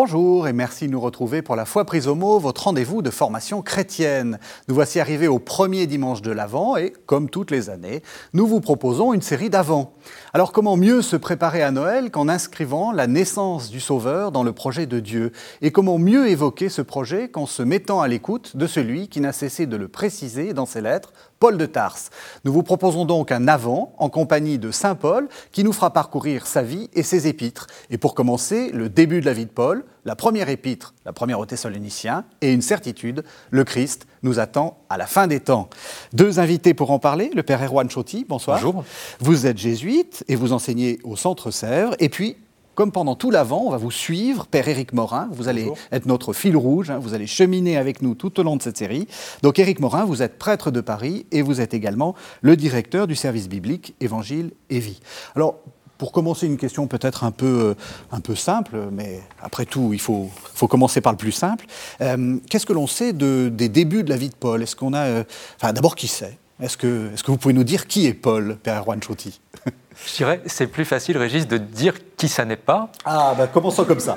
Bonjour et merci de nous retrouver pour la foi prise au mot, votre rendez-vous de formation chrétienne. Nous voici arrivés au premier dimanche de l'Avent et, comme toutes les années, nous vous proposons une série d'Avent. Alors comment mieux se préparer à Noël qu'en inscrivant la naissance du Sauveur dans le projet de Dieu? Et comment mieux évoquer ce projet qu'en se mettant à l'écoute de celui qui n'a cessé de le préciser dans ses lettres Paul de Tarse. Nous vous proposons donc un avant en compagnie de Saint Paul qui nous fera parcourir sa vie et ses épîtres. Et pour commencer, le début de la vie de Paul, la première épître, la première aux Thessaloniciens, et une certitude, le Christ nous attend à la fin des temps. Deux invités pour en parler, le Père Erwan Chotti, bonsoir. Bonjour. Vous êtes jésuite et vous enseignez au Centre Sèvres, et puis comme pendant tout l'avant, on va vous suivre, Père Éric Morin. Vous allez être notre fil rouge, hein. vous allez cheminer avec nous tout au long de cette série. Donc Éric Morin, vous êtes prêtre de Paris et vous êtes également le directeur du service biblique Évangile et Vie. Alors, pour commencer, une question peut-être un peu, euh, un peu simple, mais après tout, il faut, faut commencer par le plus simple. Euh, qu'est-ce que l'on sait de, des débuts de la vie de Paul? Est-ce qu'on a, euh, enfin, d'abord, qui c'est? Est-ce que, est-ce que vous pouvez nous dire qui est Paul, Père Erwan Chotti Je dirais, c'est plus facile, Régis, de dire qui ça n'est pas. Ah, bah commençons comme ça.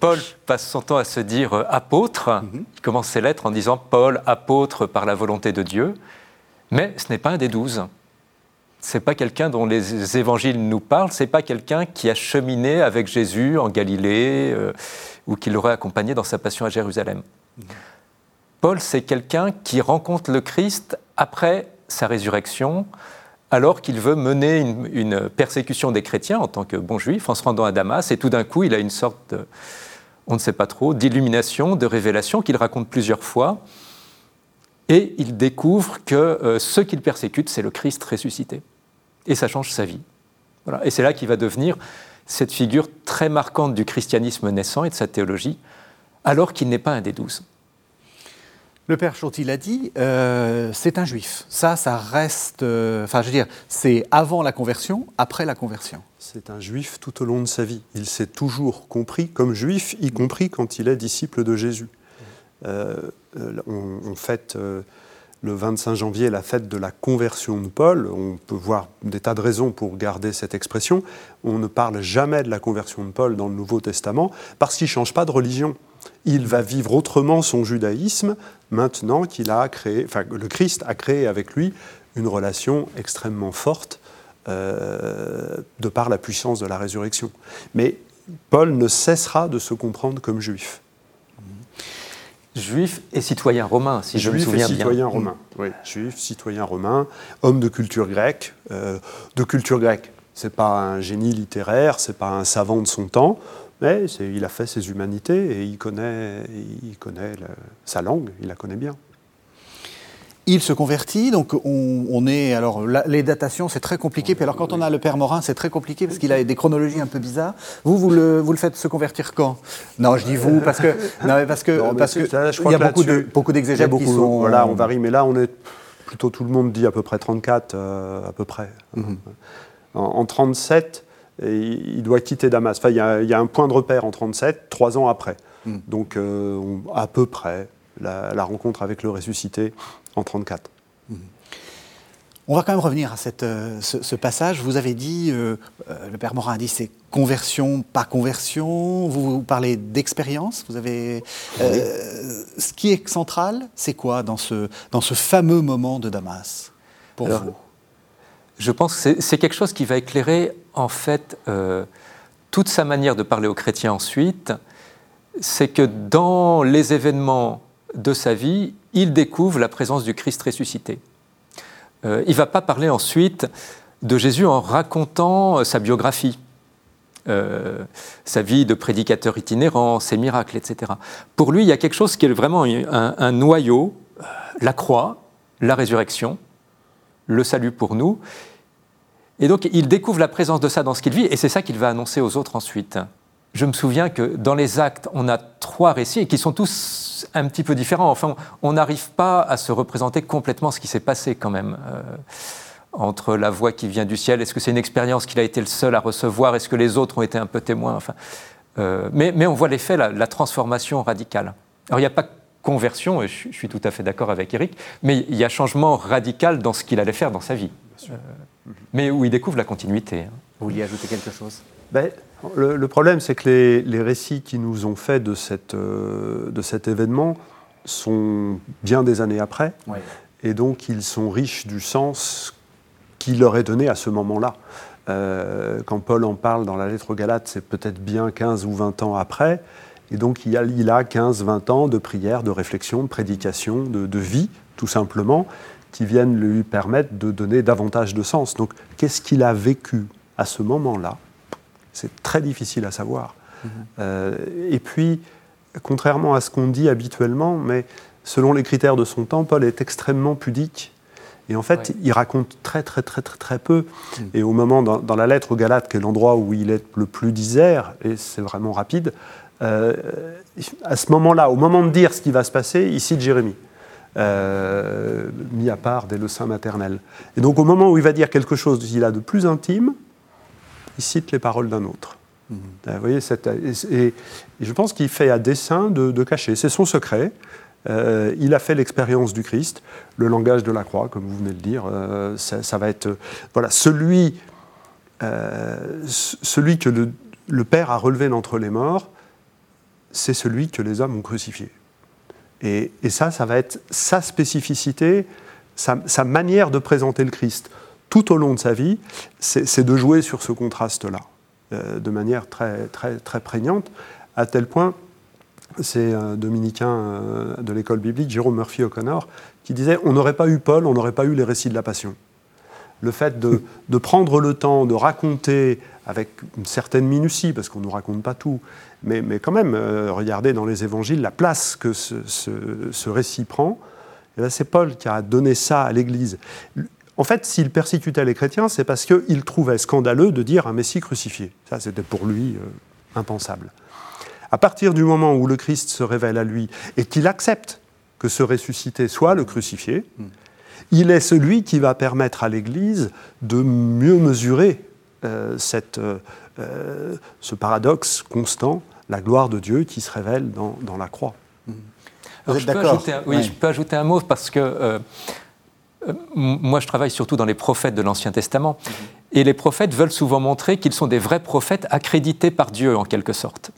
Paul passe son temps à se dire apôtre. Mhm. Il commence ses lettres en disant Paul, apôtre par la volonté de Dieu. Mais ce n'est pas un des douze c'est pas quelqu'un dont les évangiles nous parlent, c'est pas quelqu'un qui a cheminé avec Jésus en Galilée euh, ou qui l'aurait accompagné dans sa passion à Jérusalem. Paul, c'est quelqu'un qui rencontre le Christ après sa résurrection, alors qu'il veut mener une, persécution des chrétiens en tant que bon juif en se rendant à Damas, et tout d'un coup, il a une sorte, on ne sait pas trop, d'illumination, de révélation qu'il raconte plusieurs fois, et il découvre que euh, ce qu'il persécute, c'est le Christ ressuscité et ça change sa vie. Et c'est là qu'il va devenir cette figure très marquante du christianisme naissant et de sa théologie, alors qu'il n'est pas un des douze. Le père Chauty l'a dit, euh, c'est un juif. Ça, ça reste. Euh, enfin, je veux dire, c'est avant la conversion, après la conversion. C'est un juif tout au long de sa vie. Il s'est toujours compris comme juif, y compris quand il est disciple de Jésus. Euh, on, on, fête le 25 janvier la fête de la conversion de Paul. On peut voir des tas de raisons pour garder cette expression. On ne parle jamais de la conversion de Paul dans le Nouveau Testament parce qu'il ne change pas de religion. Il va vivre autrement son judaïsme maintenant qu'il a créé, enfin, le Christ a créé avec lui une relation extrêmement forte euh, de par la puissance de la résurrection. Mais Paul ne cessera de se comprendre comme juif juif et citoyen romain, si je me souviens et citoyen romain, oui. Juif, citoyen romain, homme de culture grecque. Euh, de culture grecque, c'est pas un génie littéraire, c'est pas un savant de son temps, mais il a fait ses humanités et il connaît, il connaît sa langue, il la connaît bien. Il se convertit, donc on, est. Alors, les datations, c'est très compliqué. Puis alors, quand on a le père Morin, c'est très compliqué parce qu'il a des chronologies un peu bizarres. Vous, vous le, vous le faites se convertir quand? Non, je dis vous parce que. Non, parce que. parce que il y a beaucoup, de, beaucoup d'exégètes qui sont. Voilà, on varie, mais là, on est. Plutôt tout le monde dit à peu près 34, euh, à peu près. Mhm. En, 37, il doit quitter Damas. Enfin, il y, a, il y, a, un point de repère en 37, trois ans après. Mhm. Donc, euh, à peu près, la, la rencontre avec le ressuscité en 34. On va quand même revenir à cette, euh, ce, passage. Vous avez dit, euh, le Père Morin a dit, c'est conversion, pas conversion. Vous, vous parlez d'expérience. Vous avez, ce qui est central, c'est quoi dans ce, dans ce fameux moment de Damas pour vous? Je pense que c'est quelque chose qui va éclairer en fait toute sa manière de parler aux chrétiens ensuite. C'est que dans les événements de sa vie, il découvre la présence du Christ ressuscité. Euh, il ne va pas parler ensuite de Jésus en racontant euh, sa biographie, euh, sa vie de prédicateur itinérant, ses miracles, etc. Pour lui, il y a quelque chose qui est vraiment un, noyau, la croix, la résurrection, le salut pour nous. Et donc, il découvre la présence de ça dans ce qu'il vit, et c'est ça qu'il va annoncer aux autres ensuite je me souviens que dans les actes, on a trois récits et qui sont tous un petit peu différents. Enfin, on n'arrive pas à se représenter complètement ce qui s'est passé quand même. Euh, entre la voix qui vient du ciel, est-ce que c'est une expérience qu'il a été le seul à recevoir? Est-ce que les autres ont été un peu témoins? Enfin, euh, mais, on voit l'effet, la, la, transformation radicale. Alors il n'y a pas conversion, et je, suis tout à fait d'accord avec Eric, mais il y a changement radical dans ce qu'il allait faire dans sa vie. Euh, mais où il découvre la continuité. Hein. Vous vouliez ajouter quelque chose? Ben, Le, problème, c'est que les, récits qui nous ont fait de, cette, euh, de cet événement sont bien des années après, et donc ils sont riches du sens qu'il leur est donné à ce moment-là. Euh, quand Paul en parle dans la lettre aux Galates, c'est peut-être bien 15 ou 20 ans après, et donc il a, il a 15-20 ans de prière, de réflexion, de prédication, de, de vie, tout simplement, qui viennent lui permettre de donner davantage de sens. Donc qu'est-ce qu'il a vécu à ce moment-là? C'est très difficile à savoir. Mhm. Euh, et puis, contrairement à ce qu'on dit habituellement, mais selon les critères de son temps, Paul est extrêmement pudique. Et en fait, il raconte très, très, très, très, très peu. Mhm. Et au moment, dans, la lettre aux Galates, qui est l'endroit où il est le plus disert, et c'est vraiment rapide, euh, à ce moment-là, au moment de dire ce qui va se passer, il cite Jérémie. Euh, mis à part dès le sein maternel. Et donc au moment où il va dire quelque chose qu'il a de plus intime, il cite les paroles d'un autre. Mhm. Euh, vous voyez, et, je pense qu'il fait à dessein de, cacher. C'est son secret. Euh, il a fait l'expérience du Christ, le langage de la croix, comme vous venez de dire. ça, va être voilà celui, celui que le, le Père a relevé d'entre les morts, c'est celui que les hommes ont crucifié. Et, ça, ça va être sa spécificité, sa, manière de présenter le Christ tout au long de sa vie, c'est de jouer sur ce contraste-là, euh, de manière très, très, très prégnante, à tel point, c'est un dominicain euh, de l'école biblique, Jérôme Murphy O'Connor, qui disait On n'aurait pas eu Paul, on n'aurait pas eu les récits de la Passion. Le fait de, de prendre le temps de raconter avec une certaine minutie, parce qu'on ne nous raconte pas tout, mais, quand même, euh, regardez dans les évangiles la place que ce, récit prend. Eh c'est Paul qui a donné ça à l'Église. En fait, s'il persécutait les chrétiens, c'est parce qu'il trouvait scandaleux de dire un Messie crucifié. Ça, c'était pour lui euh, impensable. À partir du moment où le Christ se révèle à lui et qu'il accepte que ce ressuscité soit le crucifié, il est celui qui va permettre à l'Église de mieux mesurer euh, cette, ce paradoxe constant la gloire de Dieu qui se révèle dans, la croix. je, peux ajouter un, oui, je peux ajouter un mot parce que euh, euh, moi je travaille surtout dans les prophètes de l'Ancien Testament et les prophètes veulent souvent montrer qu'ils sont des vrais prophètes accrédités par Dieu en quelque sorte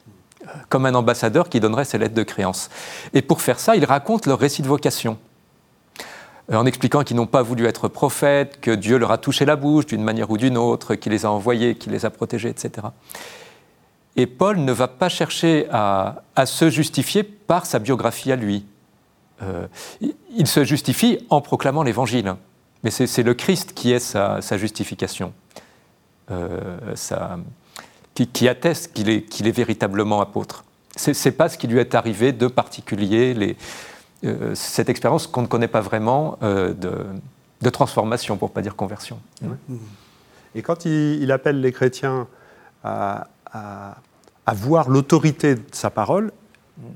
comme un ambassadeur qui donnerait ses lettres de créance. Et pour faire ça, ils racontent leur récit de vocation euh, en expliquant qu'ils n'ont pas voulu être prophètes, que Dieu leur a touché la bouche d'une manière ou d'une autre, qu'il les a envoyés, qu'il les a protégés, etc. Et Paul ne va pas chercher à, se justifier par sa biographie à lui. Euh, il se justifie en proclamant l'Évangile. Mais c'est le Christ qui est sa, justification, euh, qui, atteste qu'il est, véritablement apôtre. Ce n'est pas ce qui lui est arrivé de particulier, euh, cette expérience qu'on ne connaît pas vraiment de, transformation, pour ne pas dire conversion. Et quand il, appelle les chrétiens à, à voir l'autorité de sa parole,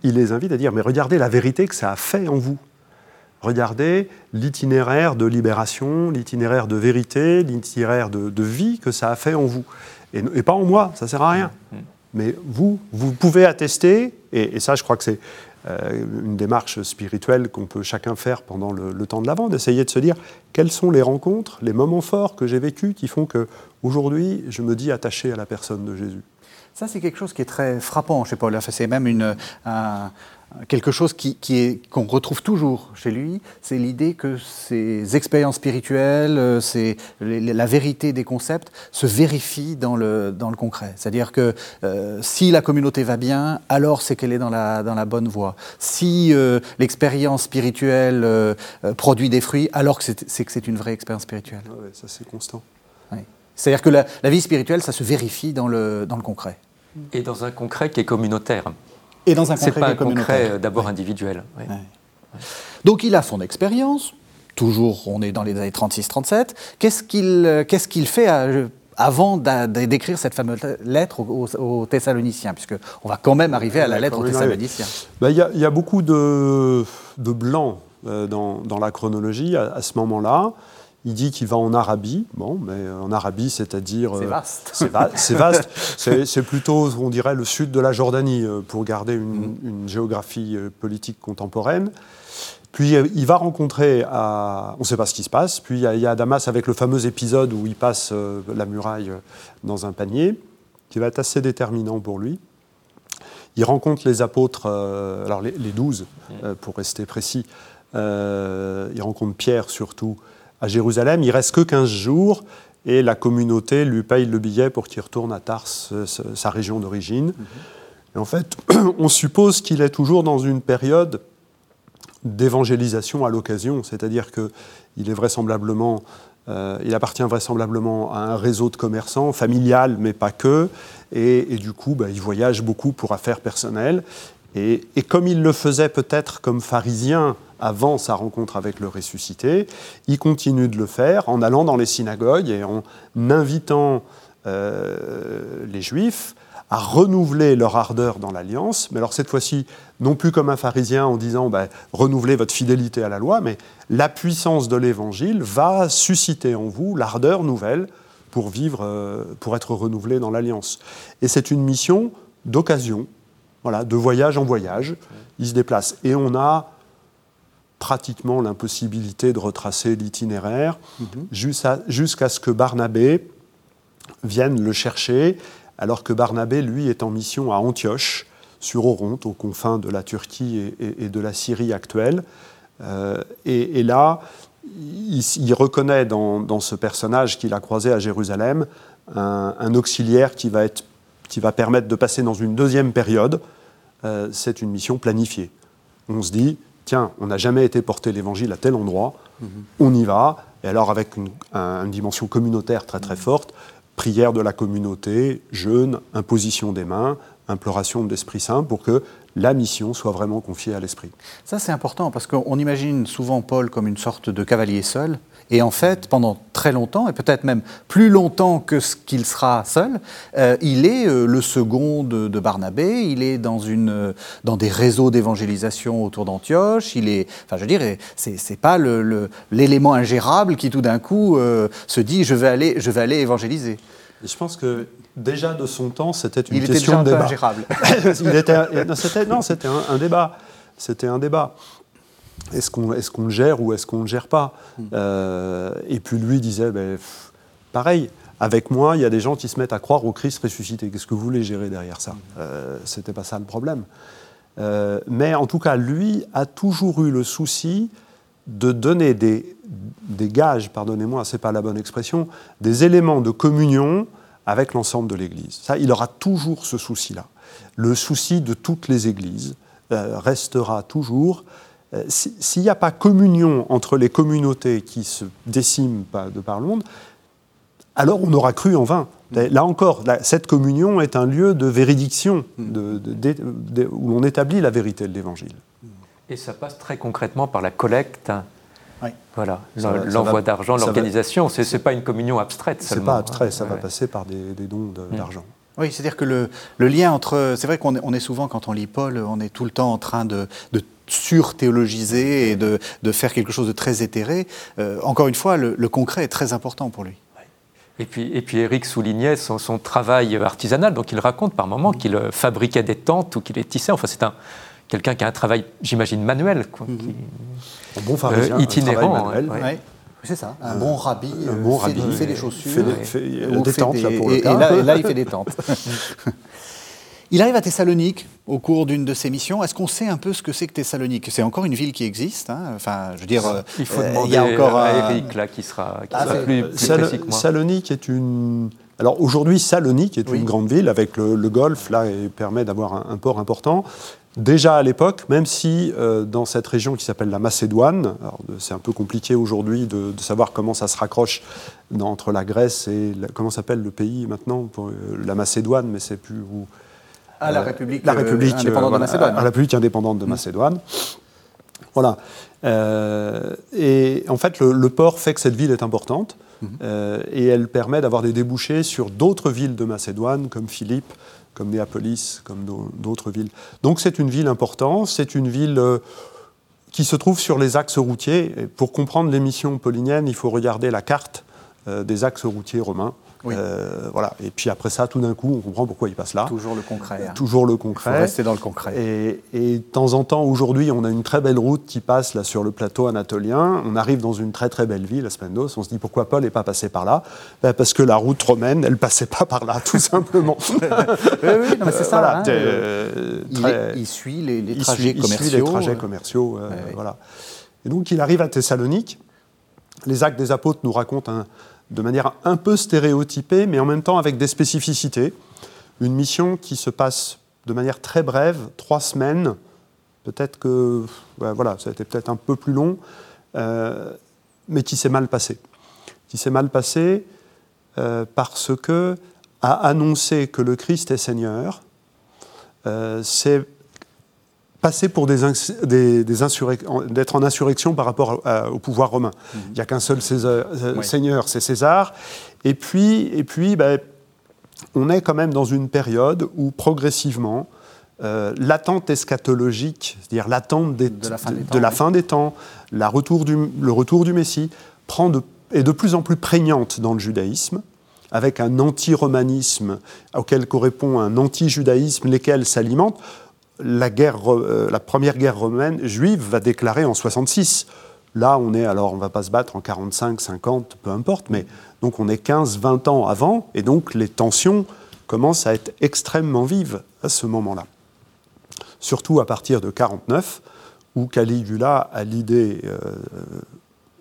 il les invite à dire, mais regardez la vérité que ça a fait en vous. Regardez l'itinéraire de libération, l'itinéraire de vérité, l'itinéraire de, vie que ça a fait en vous. Et, pas en moi, ça ne sert à rien. Mais vous, vous pouvez attester, et, ça je crois que c'est euh, une démarche spirituelle qu'on peut chacun faire pendant le, temps de l'avant, d'essayer de se dire quelles sont les rencontres, les moments forts que j'ai vécus qui font que aujourd'hui je me dis attaché à la personne de Jésus? Ça, c'est quelque chose qui est très frappant chez Paul. c'est même une, quelque chose qu'on qui, retrouve toujours chez lui. C'est l'idée que ces expériences spirituelles, euh, c'est la vérité des concepts se vérifient dans le, dans le concret. C'est-à-dire que euh, si la communauté va bien, alors c'est qu'elle est dans la, dans la bonne voie. Si euh, l'expérience spirituelle produit des fruits, alors que c'est que c'est une vraie expérience spirituelle. Ah ça, c'est constant. C'est-à-dire que la, vie spirituelle, ça se vérifie dans le, dans le concret. Et dans un concret qui est communautaire. Et dans un concret C'est pas un concret euh, d'abord individuel. Donc il a son expérience, toujours on est dans les années 36-37. Qu'est-ce qu'il euh, qu'est-ce qu'il fait euh, avant d'écrire cette fameuse lettre aux, Thessaloniciens, puisqu'on va quand même arriver à la lettre aux Thessaloniciens bah, Il y, a beaucoup de, de blanc dans, dans, la chronologie à, à ce moment-là. Il dit qu'il va en Arabie. Bon, mais euh, en Arabie, c'est-à-dire. C'est euh, vaste. C'est vaste. c'est plutôt, on dirait, le sud de la Jordanie, euh, pour garder une, mm. géographie politique contemporaine. Puis il va rencontrer, à, on ne sait pas ce qui se passe, puis il y, a, Damas avec le fameux épisode où il passe la muraille dans un panier. qui va être assez déterminant pour lui. Il rencontre les apôtres, alors les, douze, euh, pour rester précis. Il rencontre Pierre surtout à Jérusalem. Il reste que 15 jours et la communauté lui paye le billet pour qu'il retourne à Tars, sa région d'origine. Et en fait, on suppose qu'il est toujours dans une période d'évangélisation à l'occasion, c'est-à-dire qu'il est vraisemblablement euh, il appartient vraisemblablement à un réseau de commerçants, familial, mais pas que. Et, du coup, bah, il voyage beaucoup pour affaires personnelles. Et, comme il le faisait peut-être comme pharisien avant sa rencontre avec le ressuscité, il continue de le faire en allant dans les synagogues et en invitant euh, les juifs à renouveler leur ardeur dans l'alliance, mais alors cette fois-ci, non plus comme un pharisien en disant ben, renouvelez votre fidélité à la loi, mais la puissance de l'évangile va susciter en vous l'ardeur nouvelle pour vivre, euh, pour être renouvelé dans l'alliance. Et c'est une mission d'occasion, voilà, de voyage en voyage. Il se déplace. Et on a pratiquement l'impossibilité de retracer l'itinéraire mm-hmm. jusqu'à ce que Barnabé vienne le chercher alors que Barnabé, lui, est en mission à Antioche, sur Oronte, aux confins de la Turquie et, de la Syrie actuelle. Euh, et, là, il, reconnaît dans, ce personnage qu'il a croisé à Jérusalem un, auxiliaire qui va, être, qui va, permettre de passer dans une deuxième période. Euh, c'est une mission planifiée. On se dit, tiens, on n'a jamais été porter l'évangile à tel endroit, mm-hmm. on y va, et alors avec une, une, dimension communautaire très très forte, prière de la communauté, jeûne, imposition des mains, imploration de l'Esprit Saint pour que la mission soit vraiment confiée à l'Esprit. Ça, c'est important parce qu'on imagine souvent Paul comme une sorte de cavalier seul. Et en fait, pendant très longtemps, et peut-être même plus longtemps que ce qu'il sera seul, euh, il est euh, le second de, Barnabé, il est dans, une, euh, dans des réseaux d'évangélisation autour d'Antioche, il est, enfin je veux dire, c'est pas l'élément ingérable qui tout d'un coup se dit je vais aller, je vais aller évangéliser. Je pense que déjà de son temps, c'était une il question était de débat. ingérable. il était, non, c'était un, débat. C'était un débat. Est-ce qu'on est le gère ou est-ce qu'on ne le gère pas hmm. euh, Et puis lui disait, ben, pareil, avec moi, il y a des gens qui se mettent à croire au Christ ressuscité. Qu'est-ce que vous voulez gérer derrière ça euh, C'était pas ça le problème. Euh, mais en tout cas, lui a toujours eu le souci de donner des, des gages, pardonnez-moi, c'est pas la bonne expression, des éléments de communion avec l'ensemble de l'Église. Ça, il aura toujours ce souci-là. Le souci de toutes les Églises euh, restera toujours. Euh, s'il n'y a pas communion entre les communautés qui se déciment de par le monde, alors on aura cru en vain. Là encore, cette communion est un lieu de véridiction, où l'on établit la vérité de l'Évangile. Et ça passe très concrètement par la collecte voilà, l'envoi d'argent, l'organisation, ce n'est pas une communion abstraite seulement. C'est pas abstrait, ça va passer par des, dons mm. d'argent. Oui, c'est-à-dire que le, lien entre... C'est vrai qu'on est, on est, souvent, quand on lit Paul, on est tout le temps en train de, sur-théologiser et de, faire quelque chose de très éthéré. Euh, encore une fois, le, concret est très important pour lui. Et puis, et puis Eric soulignait son, son, travail artisanal, donc il raconte par moments qu'il fabriquait des tentes ou qu'il les tissait. Enfin, c'est un, quelqu'un qui a un travail, j'imagine, manuel. Quoi, mhm. Un bon pharisien, itinérant. Un manuel. C'est ça, un bon rabbi, un bon fait, rabbi fait, des chaussures. Fait des, fait, des tentes, là, pour le cas. Et là, il fait des tentes. Il arrive à Thessalonique au cours d'une de ses missions. Est-ce qu'on sait un peu ce que c'est que Thessalonique? C'est encore une ville qui existe. Hein enfin, je veux dire, il faut demander il y a encore à Eric là qui sera, qui ah, sera plus, plus précis que moi. Salonique est une. Alors aujourd'hui, Salonique est une grande ville avec le, Golfe là et permet d'avoir un, un, port important. Déjà à l'époque, même si euh, dans cette région qui s'appelle la Macédoine, c'est un peu compliqué aujourd'hui de, savoir comment ça se raccroche entre la Grèce et comment s'appelle le pays maintenant pour, euh, la Macédoine, mais c'est plus où. Ah, la euh, République, la République indépendante de Macédoine. la République indépendante de mm. Macédoine. Voilà. et en fait, le, port fait que cette ville est importante mm-hmm. et elle permet d'avoir des débouchés sur d'autres villes de Macédoine, comme Philippe, comme Néapolis, comme d'autres villes. Donc c'est une ville importante, c'est une ville euh, qui se trouve sur les axes routiers. pour comprendre les missions pauliniennes, il faut regarder la carte euh, des axes routiers romains. Euh, voilà. Et puis après ça, tout d'un coup, on comprend pourquoi il passe là. Toujours le concret. Hein. Toujours le concret. Il faut rester dans le concret. Et, de temps en temps, aujourd'hui, on a une très belle route qui passe là sur le plateau anatolien. On arrive dans une très très belle ville, Aspendos. On se dit pourquoi Paul n'est pas passé par là? Ben, Parce que la route romaine, elle passait pas par là, tout simplement. oui, oui, c'est ça. Hein. il, suit les, trajets commerciaux. Suit les trajets commerciaux. Euh, voilà. Et donc, il arrive à Thessalonique. Les actes des apôtres nous racontent un de manière un peu stéréotypée, mais en même temps avec des spécificités. Une mission qui se passe de manière très brève, trois semaines. Peut-être que voilà, ça a été peut-être un peu plus long, euh, mais qui s'est mal passé. Qui s'est mal passé euh, parce que annoncer que le Christ est Seigneur, euh, c'est passer pour des, des, d'être en insurrection par rapport au pouvoir romain. Mhm. Il n'y a qu'un seul euh, seigneur, c'est César. Et puis, et puis ben, on est quand même dans une période où progressivement, euh, l'attente eschatologique, c'est-à-dire l'attente de, la fin, de, la fin des temps, la retour du, le retour du Messie, prend de, est de plus en plus prégnante dans le judaïsme avec un anti-romanisme auquel correspond un anti-judaïsme, lesquels s'alimentent euh, la première guerre romaine juive va déclarer en 66. Là, on est, alors on ne va pas se battre en 45, 50, peu importe, mais donc on est 15, 20 ans avant, et donc les tensions commencent à être extrêmement vives à ce moment-là. Surtout à partir de 49, où Caligula a l'idée euh,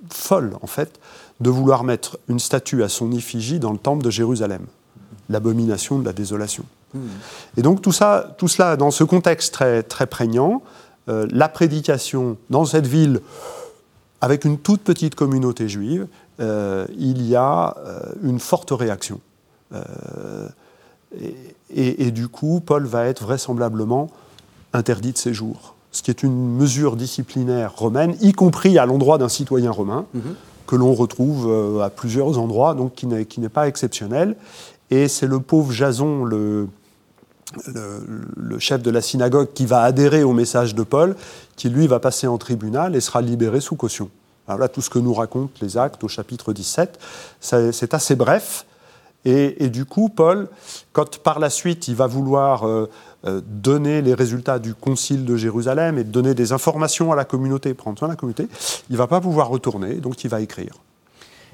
folle, en fait, de vouloir mettre une statue à son effigie dans le temple de Jérusalem, l'abomination de la désolation. Hmm. Et donc tout, ça, tout cela, dans ce contexte très, très prégnant, euh, la prédication dans cette ville, avec une toute petite communauté juive, euh, il y a euh, une forte réaction. Et, et, du coup, Paul va être vraisemblablement interdit de séjour, ce qui est une mesure disciplinaire romaine, y compris à l'endroit d'un citoyen romain, mhm. que l'on retrouve à plusieurs endroits, donc qui n'est pas exceptionnel. Et c'est le pauvre Jason, le, le, chef de la synagogue qui va adhérer au message de Paul, qui lui va passer en tribunal et sera libéré sous caution. Alors là, tout ce que nous racontent les actes au chapitre 17, c'est assez bref. Et, du coup, Paul, quand par la suite il va vouloir euh, euh, donner les résultats du concile de Jérusalem et donner des informations à la communauté, prendre soin de la communauté, il ne va pas pouvoir retourner, donc il va écrire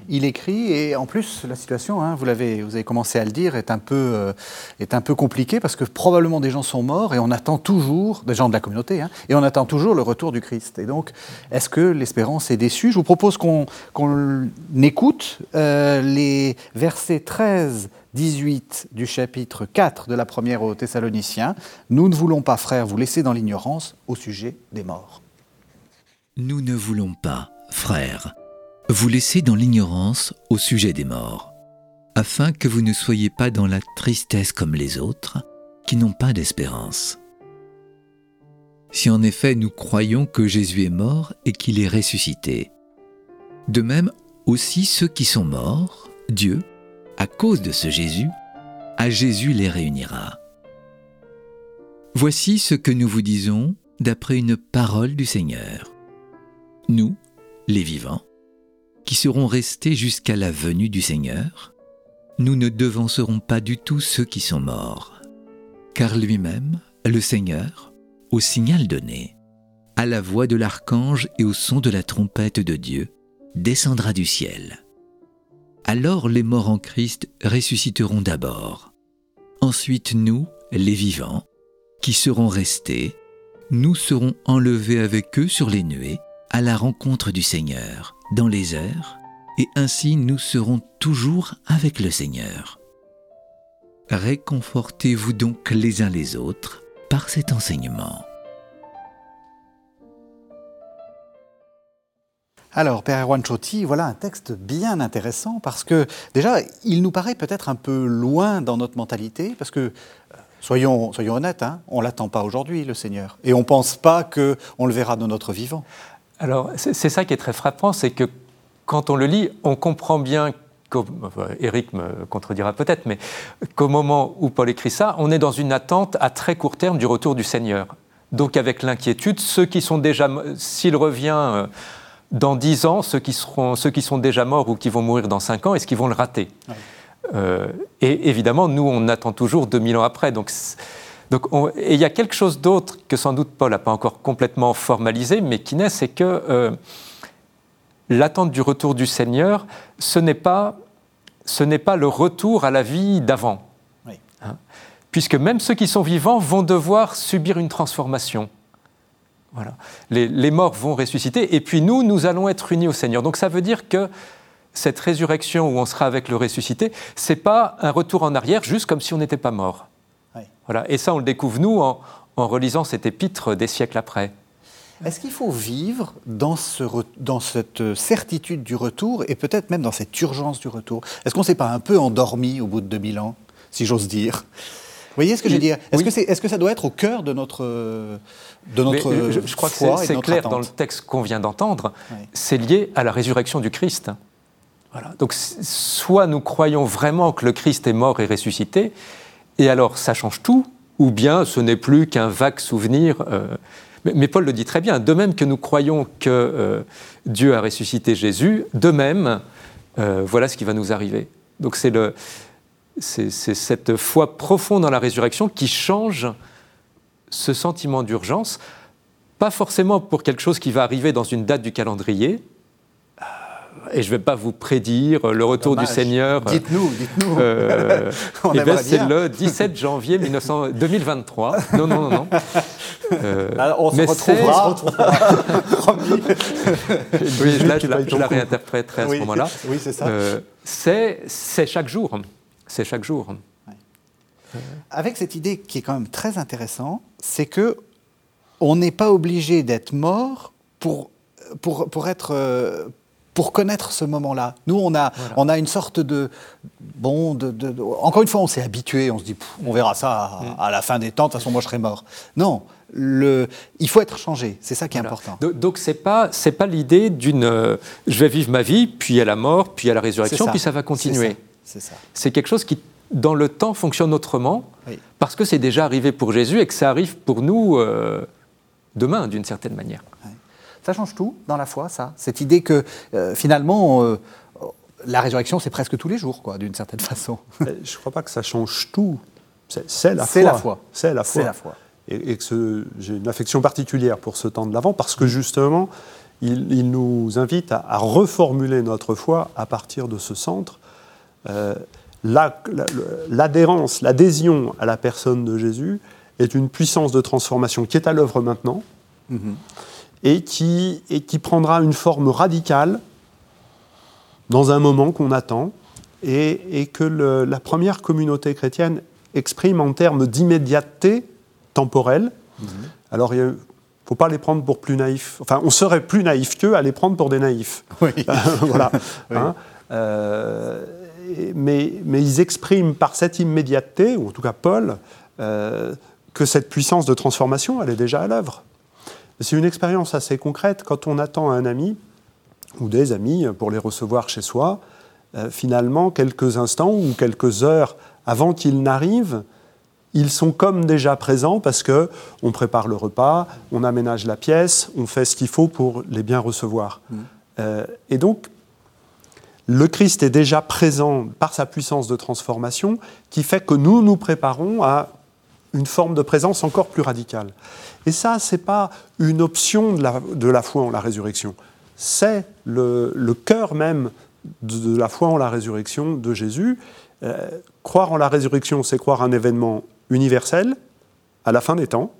il écrit et en plus la situation, hein, vous l'avez, vous avez commencé à le dire, est un peu euh, est un peu compliquée parce que probablement des gens sont morts et on attend toujours des gens de la communauté hein, et on attend toujours le retour du Christ. Et donc, est-ce que l'espérance est déçue? Je vous propose qu'on écoute euh, les versets 13 18 du chapitre 4 de la première aux Thessaloniciens. Nous ne voulons pas, frères, vous laisser dans l'ignorance au sujet des morts. Nous ne voulons pas, frères, vous laissez dans l'ignorance au sujet des morts, afin que vous ne soyez pas dans la tristesse comme les autres, qui n'ont pas d'espérance. Si en effet nous croyons que Jésus est mort et qu'il est ressuscité, de même aussi ceux qui sont morts, Dieu, à cause de ce Jésus, à Jésus les réunira. Voici ce que nous vous disons d'après une parole du Seigneur. Nous, les vivants, qui seront restés jusqu'à la venue du Seigneur, nous ne devancerons pas du tout ceux qui sont morts, car lui-même, le Seigneur, au signal donné, à la voix de l'archange et au son de la trompette de Dieu, descendra du ciel. Alors les morts en Christ ressusciteront d'abord. Ensuite nous, les vivants, qui serons restés, nous serons enlevés avec eux sur les nuées à la rencontre du Seigneur dans les airs, et ainsi nous serons toujours avec le Seigneur. Réconfortez-vous donc les uns les autres par cet enseignement. Alors, Père Erwan Chotti, voilà un texte bien intéressant parce que déjà, il nous paraît peut-être un peu loin dans notre mentalité parce que, euh, soyons, honnêtes, hein, on ne l'attend pas aujourd'hui, le Seigneur. Et on ne pense pas qu'on le verra dans notre vivant. Alors, c'est ça qui est très frappant, c'est que quand on le lit, on comprend bien Eric me contredira peut-être, mais qu'au moment où Paul écrit ça, on est dans une attente à très court terme du retour du Seigneur. Donc avec l'inquiétude, ceux qui sont déjà, s'il revient euh, dans dix ans, ceux qui, seront, ceux qui sont déjà morts ou qui vont mourir dans cinq ans, est-ce qu'ils vont le rater? Et évidemment, nous, on attend toujours 2000 ans après. Donc, donc et il y a quelque chose d'autre que sans doute Paul n'a pas encore complètement formalisé, mais qui naît, c'est que l'attente du retour du Seigneur, ce n'est pas, ce n'est pas le retour à la vie d'avant. Hein. Puisque même ceux qui sont vivants vont devoir subir une transformation. Voilà. Les, morts vont ressusciter, et puis nous, nous allons être unis au Seigneur. Donc ça veut dire que cette résurrection où on sera avec le ressuscité, c'est pas un retour en arrière, juste comme si on n'était pas mort. Voilà. Et ça, on le découvre nous en relisant cet épître des siècles après. Est-ce qu'il faut vivre dans, ce, dans, cette certitude du retour et peut-être même dans cette urgence du retour? Est-ce qu'on ne s'est pas un peu endormi au bout de 2000 ans, si j'ose dire? Vous voyez ce que je veux dire? Est-ce que, est, que, ça doit être au cœur de notre, de notre je, crois que c'est clair dans le texte qu'on vient d'entendre. C'est lié à la résurrection du Christ. Voilà. Donc, soit nous croyons vraiment que le Christ est mort et ressuscité, et alors ça change tout, ou bien ce n'est plus qu'un vague souvenir. Euh, mais, Paul le dit très bien, de même que nous croyons que euh, Dieu a ressuscité Jésus, de même, euh, voilà ce qui va nous arriver. Donc c'est cette foi profonde dans la résurrection qui change ce sentiment d'urgence, pas forcément pour quelque chose qui va arriver dans une date du calendrier, et je ne vais pas vous prédire le retour du Seigneur. Dites-nous, dites-nous. Euh, eh ben, c'est le 17 janvier 2023. Non, non, non, non. Euh, on, se retrouvera, oui, là, je, la, je la réinterpréterai à ce moment-là. Oui, c'est ça. Euh, c'est chaque jour. C'est chaque jour. Avec cette idée qui est quand même très intéressante, c'est que on n'est pas obligé d'être mort pour, pour, pour être pour connaître ce moment-là. Nous, on a, on a une sorte de... Bon, de, encore une fois, on s'est habitué, on se dit, on verra ça mm. à, la fin des temps, de toute façon, moi, je serai mort. Non, le, il faut être changé, c'est ça qui est important. Donc, ce n'est pas, pas l'idée d'une... Euh, je vais vivre ma vie, puis à la mort, puis à la résurrection, puis ça va continuer. C'est ça. C'est quelque chose qui, dans le temps, fonctionne autrement, parce que c'est déjà arrivé pour Jésus et que ça arrive pour nous euh, demain, d'une certaine manière. Ça change tout dans la foi, ça. Cette idée que euh, finalement, euh, la résurrection, c'est presque tous les jours, quoi, d'une certaine façon. je ne crois pas que ça change tout. C'est la, foi. la foi. C'est la foi. la foi. Et, que j'ai une affection particulière pour ce temps de l'avant, parce que justement, il, nous invite à, reformuler notre foi à partir de ce centre. Euh, L'adhérence, l'adhésion à la personne de Jésus est une puissance de transformation qui est à l'œuvre maintenant. Mm-hmm et qui, et qui prendra une forme radicale dans un moment qu'on attend et, et que la première communauté chrétienne exprime en termes d'immédiateté temporelle. Mhm. Alors, il ne faut pas les prendre pour plus naïfs. Enfin, on serait plus naïf qu'eux à les prendre pour des naïfs. Oui. voilà. Hein. Euh, mais, mais, ils expriment par cette immédiateté, ou en tout cas Paul, euh, que cette puissance de transformation, elle est déjà à l'œuvre. C'est une expérience assez concrète quand on attend un ami ou des amis pour les recevoir chez soi. Euh, finalement, quelques instants ou quelques heures avant qu'ils n'arrivent, ils sont comme déjà présents parce que on prépare le repas, on aménage la pièce, on fait ce qu'il faut pour les bien recevoir. Mmh. Euh, et donc, le Christ est déjà présent par sa puissance de transformation qui fait que nous nous préparons à une forme de présence encore plus radicale. Et ça, ce n'est pas une option de la, de la, foi en la résurrection. C'est le, cœur même de, la foi en la résurrection de Jésus. Euh, croire en la résurrection, c'est croire un événement universel à la fin des temps.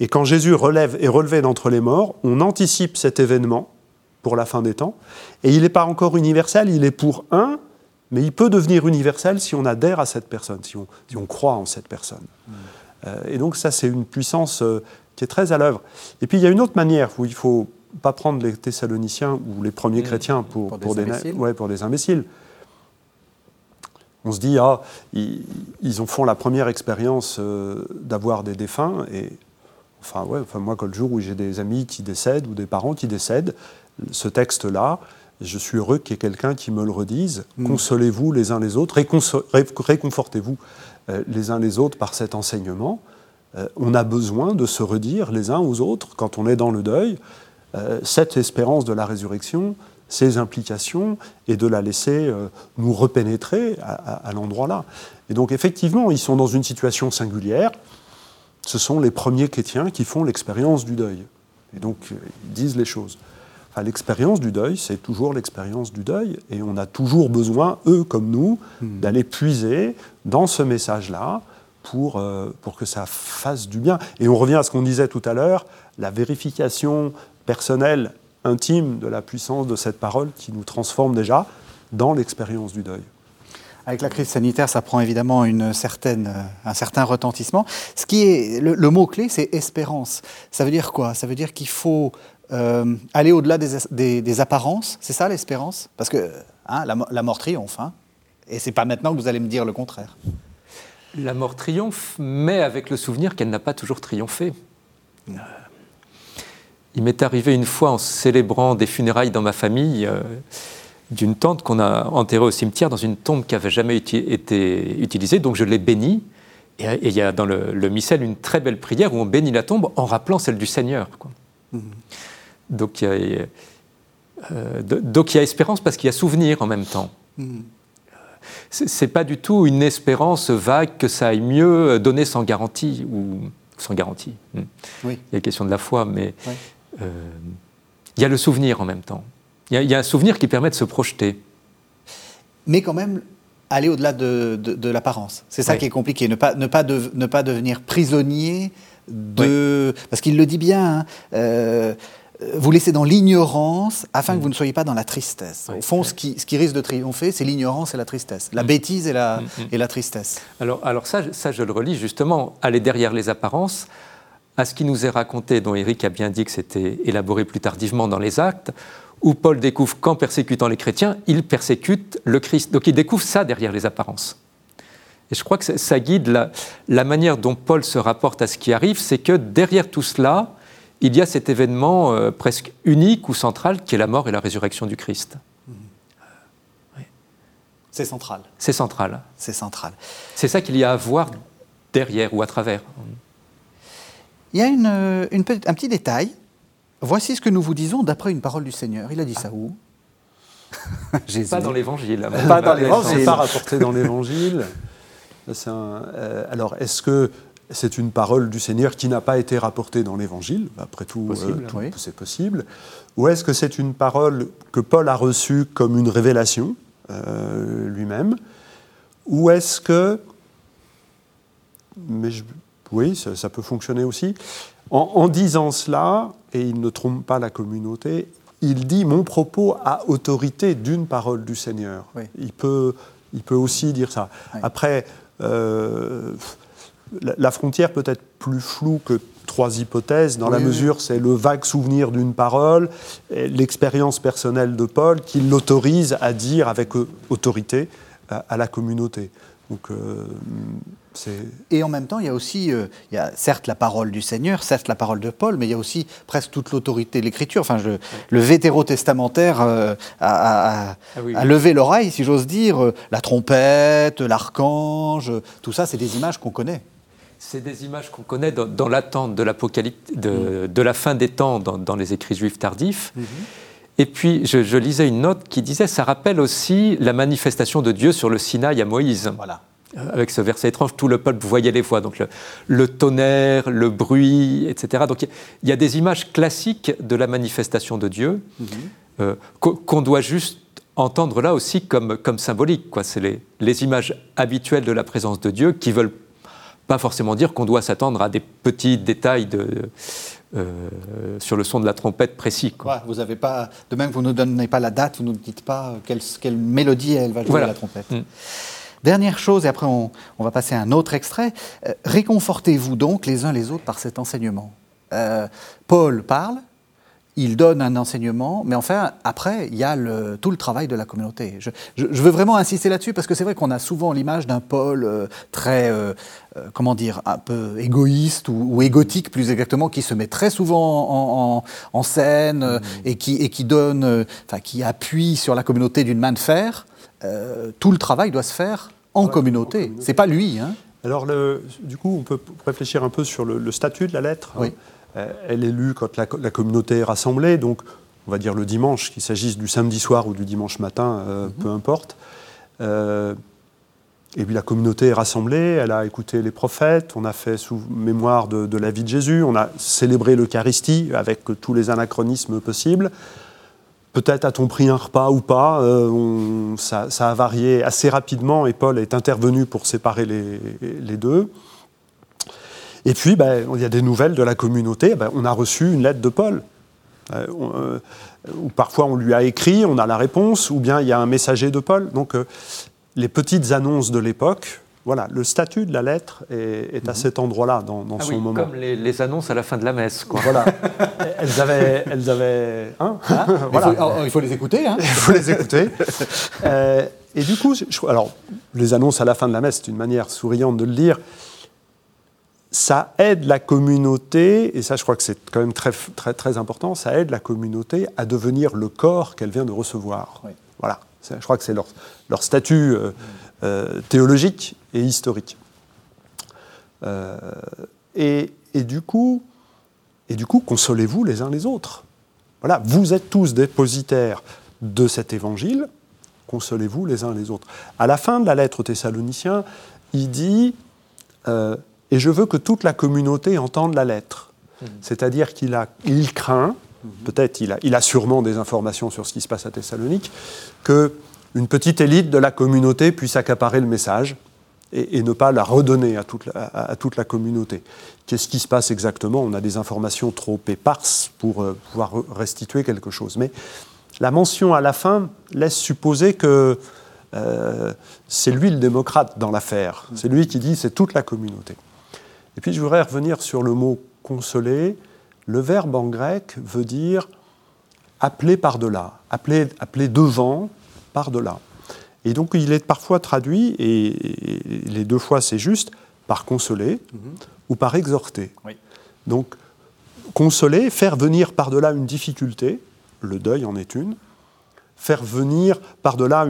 Et quand Jésus relève, est relevé d'entre les morts, on anticipe cet événement pour la fin des temps. Et il n'est pas encore universel, il est pour un, mais il peut devenir universel si on adhère à cette personne, si on, si on croit en cette personne. Mm. Euh, et donc ça, c'est une puissance euh, qui est très à l'œuvre. Et puis il y a une autre manière où il ne faut pas prendre les Thessaloniciens ou les premiers mmh. chrétiens pour, pour, des, imbéciles. Ouais, pour des imbéciles. On se dit, ah, ils, ils ont font la première expérience euh, d'avoir des défunts. Et enfin, ouais, enfin, moi, quand le jour où j'ai des amis qui décèdent ou des parents qui décèdent, ce texte-là, je suis heureux qu'il y ait quelqu'un qui me le redise. Mmh. Consolez-vous les uns les autres, réconfortez-vous euh, les uns les autres par cet enseignement. Euh, on a besoin de se redire les uns aux autres, quand on est dans le deuil, euh, cette espérance de la résurrection, ses implications et de la laisser euh, nous repénétrer à, l'endroit là. Et donc effectivement, ils sont dans une situation singulière. Ce sont les premiers chrétiens qui font l'expérience du deuil. Et donc ils disent les choses. L'expérience du deuil, c'est toujours l'expérience du deuil, et on a toujours besoin, eux comme nous, hmm. d'aller puiser dans ce message-là pour, euh, pour que ça fasse du bien. Et on revient à ce qu'on disait tout à l'heure, la vérification personnelle, intime de la puissance de cette parole qui nous transforme déjà dans l'expérience du deuil. Avec la crise sanitaire, ça prend évidemment une certaine, euh, un certain retentissement. Ce qui est le, mot-clé, c'est espérance. Ça veut dire quoi? Ça veut dire qu'il faut euh, aller au-delà des, des, apparences. C'est ça l'espérance? Parce que hein, la, la, mort triomphe. Hein et c'est pas maintenant que vous allez me dire le contraire. La mort triomphe, mais avec le souvenir qu'elle n'a pas toujours triomphé. Euh, il m'est arrivé une fois en célébrant des funérailles dans ma famille euh, d'une tante qu'on a enterrée au cimetière dans une tombe qui n'avait jamais été utilisée, donc je l'ai bénie. Et, il y a dans le, missel une très belle prière où on bénit la tombe en rappelant celle du Seigneur. Mmh. Donc, il y a, euh, donc il y a espérance parce qu'il y a souvenir en même temps. Mmh c'est pas du tout une espérance vague que ça aille mieux donner sans garantie ou sans garantie. Hmm. Oui. Il y a la question de la foi, mais euh, il y a le souvenir en même temps. Il y, a, un souvenir qui permet de se projeter. Mais quand même, aller au-delà de, l'apparence. C'est ça qui est compliqué. Ne pas, ne pas, ne pas devenir prisonnier de. Parce qu'il le dit bien. Hein, euh, vous laissez dans l'ignorance afin que mm. vous ne soyez pas dans la tristesse. Au fond, ce qui, risque de triompher, c'est l'ignorance et la tristesse, la mm. bêtise et la, mm, et la tristesse. Alors, alors ça, ça, je le relis justement, aller derrière les apparences, à ce qui nous est raconté, dont Éric a bien dit que c'était élaboré plus tardivement dans les actes, où Paul découvre qu'en persécutant les chrétiens, il persécute le Christ. Donc il découvre ça derrière les apparences. Et je crois que ça guide la, la manière dont Paul se rapporte à ce qui arrive, c'est que derrière tout cela, il y a cet événement euh, presque unique ou central qui est la mort et la résurrection du Christ. C'est central. C'est central. C'est central. C'est ça qu'il y a à voir derrière ou à travers. Il y a une, euh, un petit détail. Voici ce que nous vous disons d'après une parole du Seigneur. Il a dit ça où? Pas dans l'Évangile. Pas dans l'Évangile. Pas rapporté dans l'Évangile. Euh, alors, est-ce que c'est une parole du Seigneur qui n'a pas été rapportée dans l'Évangile, après tout, euh, c'est possible. Ou est-ce que c'est une parole que Paul a reçue comme une révélation euh, lui-même? Ou est-ce que, mais oui, ça, peut fonctionner aussi, en, disant cela, et il ne trompe pas la communauté, il dit mon propos a autorité d'une parole du Seigneur. Il, peut, il peut aussi dire ça. Après, euh, la frontière peut être plus floue que trois hypothèses, dans la mesure c'est le vague souvenir d'une parole, l'expérience personnelle de Paul qui l'autorise à dire avec autorité à, la communauté. Donc, euh, et en même temps, il y a aussi, euh, il y a certes la parole du Seigneur, certes la parole de Paul, mais il y a aussi presque toute l'autorité de l'Écriture. Enfin, le vétérotestamentaire euh, a, ah levé l'oreille, si j'ose dire. La trompette, l'archange, tout ça, c'est des images qu'on connaît. C'est des images qu'on connaît dans, l'attente de l'apocalypse, de, de, la fin des temps dans, les écrits juifs tardifs. Mhm. Et puis, je, lisais une note qui disait, ça rappelle aussi la manifestation de Dieu sur le Sinaï à Moïse. Voilà. Euh, avec ce verset étrange, tout le peuple voyait les voix, donc le, tonnerre, le bruit, etc. Donc il y a des images classiques de la manifestation de Dieu mhm. euh, qu'on doit juste entendre là aussi comme, comme symbolique. C'est les, les, images habituelles de la présence de Dieu qui veulent pas forcément dire qu'on doit s'attendre à des petits détails de, euh, sur le son de la trompette précis. vous avez pas, de même que vous ne nous donnez pas la date, vous ne nous dites pas quelle, quelle mélodie elle va jouer la trompette. Mm. Dernière chose, et après on, va passer à un autre extrait. Euh, réconfortez-vous donc les uns les autres par cet enseignement. Euh, Paul parle, il donne un enseignement, mais enfin, après, il y a le, tout le travail de la communauté. Je, veux vraiment insister là-dessus parce que c'est vrai qu'on a souvent l'image d'un Paul euh, très, euh, euh, comment dire, un peu égoïste ou, égotique plus exactement, qui se met très souvent en, scène mmh. et, qui, et qui donne, enfin, qui appuie sur la communauté d'une main de fer. tout le travail doit se faire en communauté. C'est pas lui. Hein. Alors, le, du coup, on peut réfléchir un peu sur le, statut de la lettre. Hein. Oui. Elle est lue quand la, communauté est rassemblée, donc on va dire le dimanche, qu'il s'agisse du samedi soir ou du dimanche matin, euh, mhm. peu importe. Euh, et puis la communauté est rassemblée, elle a écouté les prophètes, on a fait sous mémoire de, la vie de Jésus, on a célébré l'Eucharistie avec tous les anachronismes possibles. Peut-être a-t-on pris un repas ou pas, euh, ça, a varié assez rapidement et Paul est intervenu pour séparer les, deux. Et puis, ben, il y a des nouvelles de la communauté. Ben, on a reçu une lettre de Paul. Euh, euh, ou parfois on lui a écrit, on a la réponse, ou bien il y a un messager de Paul. Donc euh, les petites annonces de l'époque, voilà, le statut de la lettre est, à mhm. cet endroit-là, dans, ah son moment. Comme les, annonces à la fin de la messe. Quoi. Voilà. elles avaient. Elles avaient hein ah, voilà. Oh, il, faut, les écouter. Hein. il faut les écouter. et du coup, alors, les annonces à la fin de la messe, c'est une manière souriante de le dire ça aide la communauté, et ça je crois que c'est quand même très, très, très important, ça aide la communauté à devenir le corps qu'elle vient de recevoir. Voilà, je crois que c'est leur, leur, statut euh, euh, théologique et historique. Euh, et, et, du coup, et du coup, consolez-vous les uns les autres. Voilà, vous êtes tous dépositaires de cet évangile, consolez-vous les uns les autres. À la fin de la lettre aux Thessaloniciens, il dit et je veux que toute la communauté entende la lettre. Mhm. C'est-à-dire qu'il a, il craint, mhm. peut-être il a, il a sûrement des informations sur ce qui se passe à Thessalonique, que une petite élite de la communauté puisse accaparer le message et, ne pas la redonner à toute la, à, toute la communauté. Qu'est-ce qui se passe exactement? On a des informations trop éparses pour euh, pouvoir restituer quelque chose. Mais la mention à la fin laisse supposer que euh, c'est lui le démocrate dans l'affaire. Mhm. C'est lui qui dit c'est toute la communauté. Et puis je voudrais revenir sur le mot consoler. Le verbe en grec veut dire appeler par-delà, appeler, appeler devant, par-delà. Et donc il est parfois traduit, et, les deux fois c'est juste, par consoler mhm. ou par exhorter. Donc consoler, faire venir par-delà une difficulté, le deuil en est une, faire venir par-delà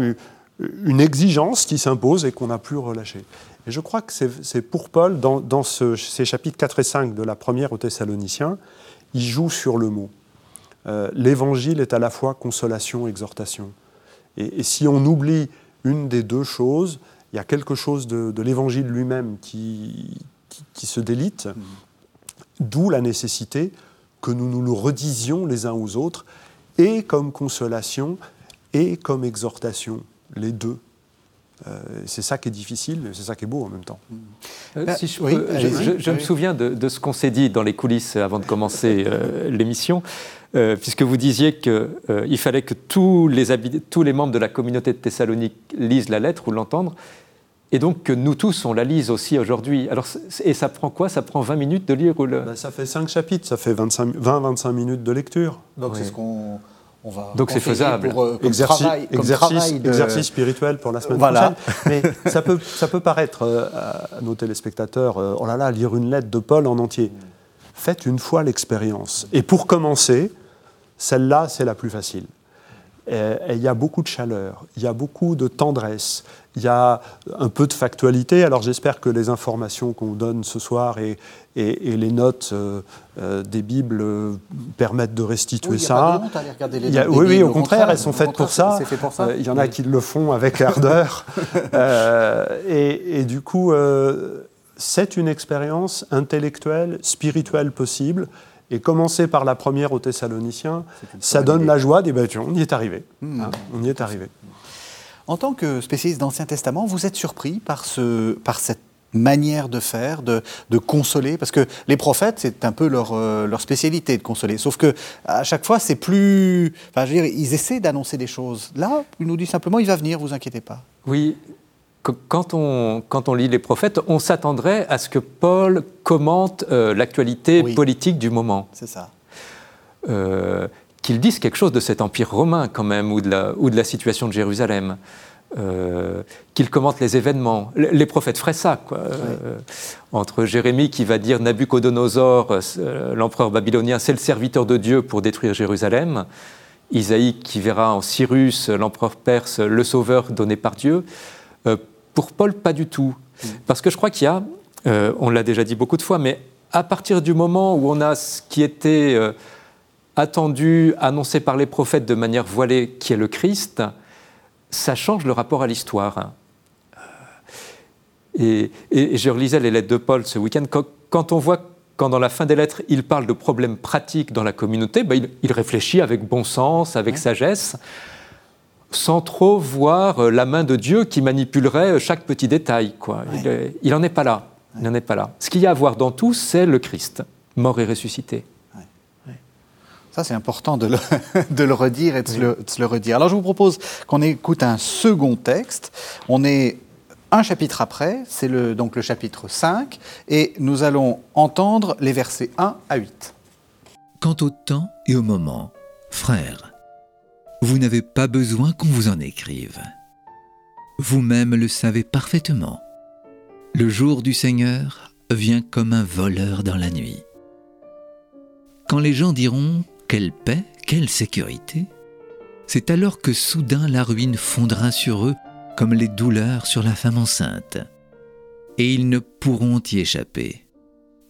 une exigence qui s'impose et qu'on n'a plus relâché. Et je crois que c'est pour Paul, dans, ces chapitres 4 et 5 de la première aux Thessaloniciens, il joue sur le mot. Euh, l'évangile est à la fois consolation, exhortation. Et, si on oublie une des deux choses, il y a quelque chose de, l'évangile lui-même qui, se délite, d'où la nécessité que nous nous le redisions les uns aux autres, et comme consolation, et comme exhortation, les deux. Euh, c'est ça qui est difficile, c'est ça qui est beau en même temps. Euh, bah, je, me souviens de, ce qu'on s'est dit dans les coulisses avant de commencer euh, l'émission, puisque vous disiez qu'il fallait que tous les, tous les membres de la communauté de Thessalonique lisent la lettre ou l'entendent, et donc que nous tous, on la lise aussi aujourd'hui. Alors, et ça prend quoi? Ça prend 20 minutes de lire ou le... Ben, ça fait 5 chapitres, ça fait 20-25 minutes de lecture. Donc c'est ce qu'on donc c'est faisable. Pour, euh, exercice, exercice, spirituel pour la semaine prochaine. Mais ça peut, ça peut paraître euh, à nos téléspectateurs, euh, oh là là, lire une lettre de Paul en entier. Faites une fois l'expérience. Et pour commencer, celle-là, c'est la plus facile. il y a beaucoup de chaleur, il y a beaucoup de tendresse, il y a un peu de factualité. Alors j'espère que les informations qu'on donne ce soir et, et, les notes euh, euh, des Bibles euh, permettent de restituer ça. oui, oui, au contraire, elles sont faites pour ça. Il y en a qui le font avec ardeur. et, du coup, c'est une expérience intellectuelle, spirituelle possible. Et commencer par la première aux Thessaloniciens, ça donne la joie des bâtiments. On y est arrivé. Hmm. Hein, on y est arrivé. En tant que spécialiste d'Ancien Testament, vous êtes surpris par, ce, par cette manière de faire, de, consoler, parce que les prophètes, c'est un peu leur, euh, leur, spécialité de consoler. Sauf que à chaque fois, c'est plus. Enfin, je veux dire, ils essaient d'annoncer des choses. Là, il nous dit simplement, il va venir, vous inquiétez pas. Oui. Quand on, quand on lit les prophètes, on s'attendrait à ce que Paul commente euh, l'actualité politique du moment. C'est ça. Euh, qu'il dise quelque chose de cet empire romain quand même, ou de la, ou de la situation de Jérusalem. Euh, qu'il commente les événements. Les prophètes feraient ça, quoi. Euh, entre Jérémie qui va dire Nabucodonosor, euh, l'empereur babylonien, c'est le serviteur de Dieu pour détruire Jérusalem. Isaïe qui verra en Cyrus, l'empereur perse, le sauveur donné par Dieu. pour Paul, pas du tout. Parce que je crois qu'il y a, on l'a déjà dit beaucoup de fois, mais à partir du moment où on a ce qui était attendu, annoncé par les prophètes de manière voilée, qui est le Christ, ça change le rapport à l'histoire. Et, je relisais les lettres de Paul ce week-end. Quand, on voit quand dans la fin des lettres, il parle de problèmes pratiques dans la communauté, ben, il, réfléchit avec bon sens, avec sagesse, sans trop voir la main de Dieu qui manipulerait chaque petit détail. Quoi. Il n'en est pas là. Il n'en est pas là. Ce qu'il y a à voir dans tout, c'est le Christ, mort et ressuscité. Ça, c'est important de le, redire et de, se le, redire. Alors, je vous propose qu'on écoute un second texte. On est un chapitre après, c'est le, donc le chapitre 5, et nous allons entendre les versets 1 à 8. Quant au temps et au moment, frères, vous n'avez pas besoin qu'on vous en écrive. Vous-même le savez parfaitement. Le jour du Seigneur vient comme un voleur dans la nuit. Quand les gens diront quelle paix, quelle sécurité, c'est alors que soudain la ruine fondra sur eux comme les douleurs sur la femme enceinte, et ils ne pourront y échapper.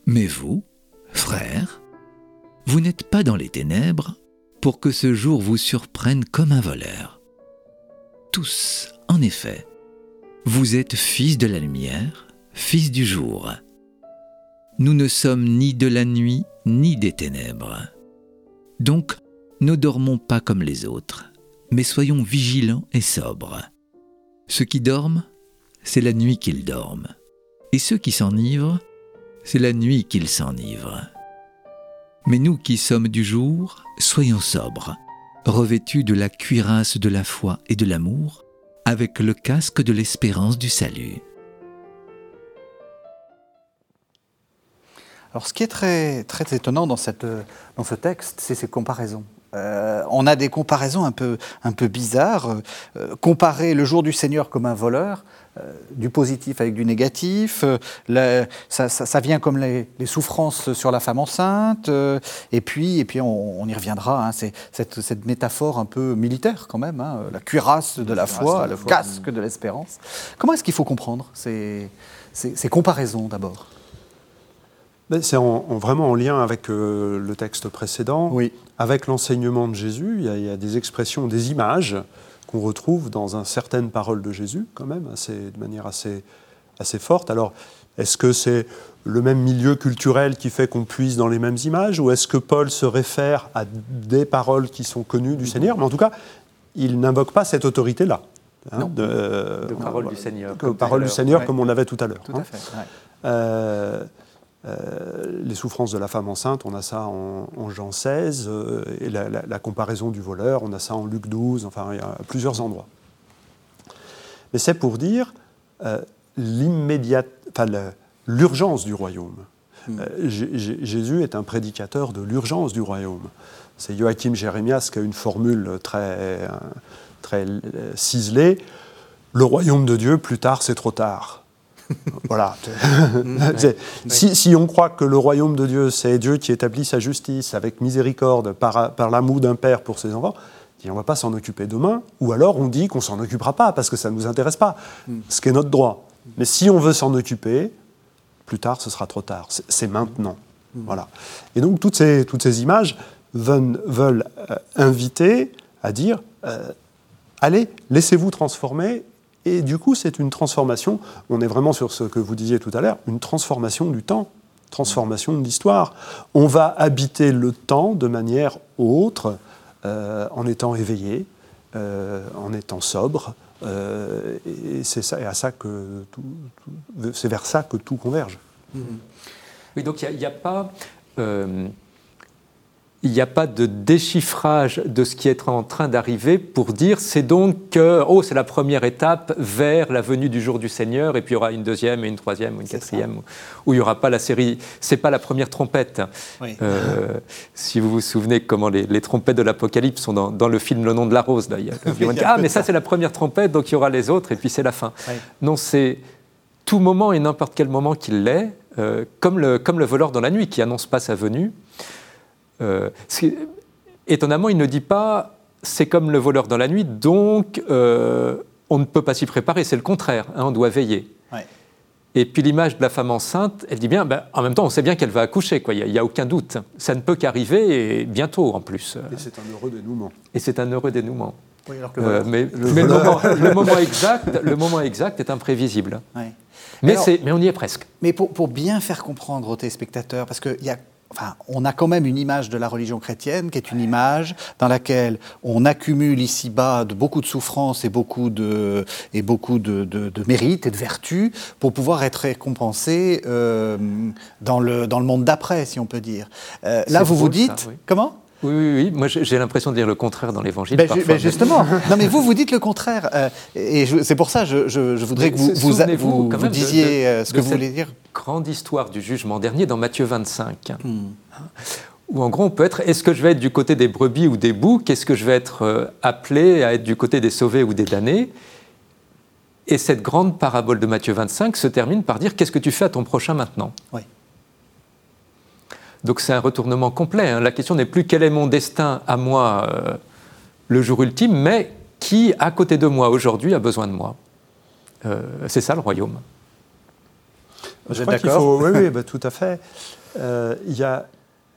Mais vous, frères, vous n'êtes pas dans les ténèbres pour que ce jour vous surprenne comme un voleur. Tous, en effet, vous êtes fils de la lumière, fils du jour. Nous ne sommes ni de la nuit ni des ténèbres. Donc, ne dormons pas comme les autres, mais soyons vigilants et sobres. Ceux qui dorment, c'est la nuit qu'ils dorment. Et ceux qui s'enivrent, c'est la nuit qu'ils s'enivrent. Mais nous qui sommes du jour, soyons sobres, revêtus de la cuirasse de la foi et de l'amour, avec le casque de l'espérance du salut. Alors ce qui est très, très étonnant dans, cette, dans ce texte, c'est ces comparaisons. Euh, on a des comparaisons un peu, un peu bizarres. Euh, comparer le jour du Seigneur comme un voleur, euh, du positif avec du négatif, ça, vient comme les, souffrances sur la femme enceinte, et puis, et puis on, y reviendra, hein, c'est cette, métaphore un peu militaire quand même, hein, la cuirasse de la foi, le casque de l'espérance. Comment est-ce qu'il faut comprendre ces comparaisons d'abord? C'est vraiment en lien avec euh, le texte précédent, avec l'enseignement de Jésus. Il y, a, des expressions, des images qu'on retrouve dans un certaines paroles de Jésus, quand même, de manière assez, assez forte. Alors, est-ce que c'est le même milieu culturel qui fait qu'on puise dans les mêmes images, ou est-ce que Paul se réfère à des paroles qui sont connues du Seigneur? Mais en tout cas, il n'invoque pas cette autorité-là. Hein, de, parole du Seigneur. Comme parole du Seigneur, comme on avait tout à l'heure. Tout à hein. fait. Euh, euh, les souffrances de la femme enceinte, on a ça en, Jean 16, euh, et la, comparaison du voleur, on a ça en Luc 12, enfin il y a plusieurs endroits. Mais c'est pour dire euh, l'urgence du royaume. Hmm. Jésus est un prédicateur de l'urgence du royaume. C'est Joachim Jérémias qui a une formule très, très ciselée. Le royaume de Dieu, plus tard, c'est trop tard. voilà. si, on croit que le royaume de Dieu, c'est Dieu qui établit sa justice avec miséricorde par, par l'amour d'un père pour ses enfants, on ne va pas s'en occuper demain, ou alors on dit qu'on s'en occupera pas parce que ça ne nous intéresse pas, ce qui est notre droit. Mais si on veut s'en occuper, plus tard, ce sera trop tard. C'est maintenant. Voilà. Et donc, toutes ces, toutes ces images veulent, veulent euh, inviter à dire euh, allez, laissez-vous transformer et du coup, c'est une transformation, on est vraiment sur ce que vous disiez tout à l'heure, une transformation du temps, transformation de l'histoire. On va habiter le temps de manière autre, euh, en étant éveillé, euh, en étant sobre, euh, et c'est à ça que c'est vers ça que tout converge. Oui, donc il n'y a, pas il n'y a pas de déchiffrage de ce qui est en train d'arriver pour dire c'est donc que oh, c'est la première étape vers la venue du jour du Seigneur et puis il y aura une deuxième et une troisième ou une quatrième où il n'y aura pas la série. C'est pas la première trompette. Euh, si vous vous souvenez comment les, trompettes de l'Apocalypse sont dans, le film Le nom de la rose. Là, ah mais ça c'est la première trompette donc il y aura les autres et puis c'est la fin. Non, c'est tout moment et n'importe quel moment qu'il l'est, euh, comme, le, comme le voleur dans la nuit qui annonce pas sa venue. Euh, étonnamment, il ne dit pas c'est comme le voleur dans la nuit, donc euh, on ne peut pas s'y préparer. C'est le contraire, hein, on doit veiller. Et puis l'image de la femme enceinte, elle dit bien, ben, en même temps, on sait bien qu'elle va accoucher, il n'y a, aucun doute. Ça ne peut qu'arriver, et bientôt en plus. Et c'est un heureux dénouement. Et c'est un heureux dénouement. Euh, mais, le, moment, exact, le moment exact est imprévisible. Mais, mais, on y est presque. Mais pour, pour bien faire comprendre aux téléspectateurs, parce qu'il y a Enfin, on a quand même une image de la religion chrétienne qui est une image dans laquelle on accumule ici-bas de beaucoup de souffrances et beaucoup de, et beaucoup de, de, mérites et de vertus pour pouvoir être récompensé euh, dans, le, dans le monde d'après, si on peut dire. Euh, là, vous vous dites... Comment? Oui, oui, oui. Moi, j'ai l'impression de dire le contraire dans l'Évangile. Ben, ben justement. non, mais vous, vous dites le contraire. Euh, et c'est pour ça, je, je, voudrais que vous, vous, vous, disiez euh, ce que vous voulez dire. Grande histoire du jugement dernier dans Matthieu 25. Hmm. Où en gros, on peut être est-ce que je vais être du côté des brebis ou des boucs? Est-ce que je vais être euh, appelé à être du côté des sauvés ou des damnés? Et cette grande parabole de Matthieu 25 se termine par dire qu'est-ce que tu fais à ton prochain maintenant? Oui. Donc c'est un retournement complet. Hein. La question n'est plus quel est mon destin à moi euh, le jour ultime, mais qui, à côté de moi aujourd'hui, a besoin de moi. Euh, c'est ça le royaume. Je crois qu'il faut. Oui, oui bah, tout à fait. Euh, il y a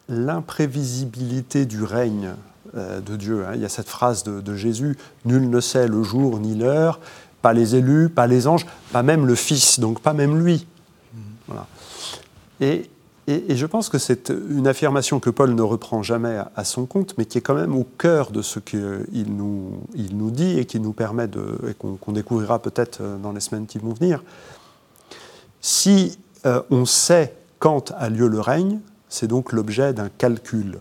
l'imprévisibilité du règne de Dieu. Hein. Il y a cette phrase de, de, Jésus Nul ne sait le jour ni l'heure, pas les élus, pas les anges, pas même le Fils, donc pas même lui. Voilà. Et et, je pense que c'est une affirmation que Paul ne reprend jamais à, son compte, mais qui est quand même au cœur de ce qu'il nous, il nous dit et qui nous permet de, et qu'on découvrira peut-être euh, dans les semaines qui vont venir. Si euh, on sait quand a lieu le règne, c'est donc l'objet d'un calcul.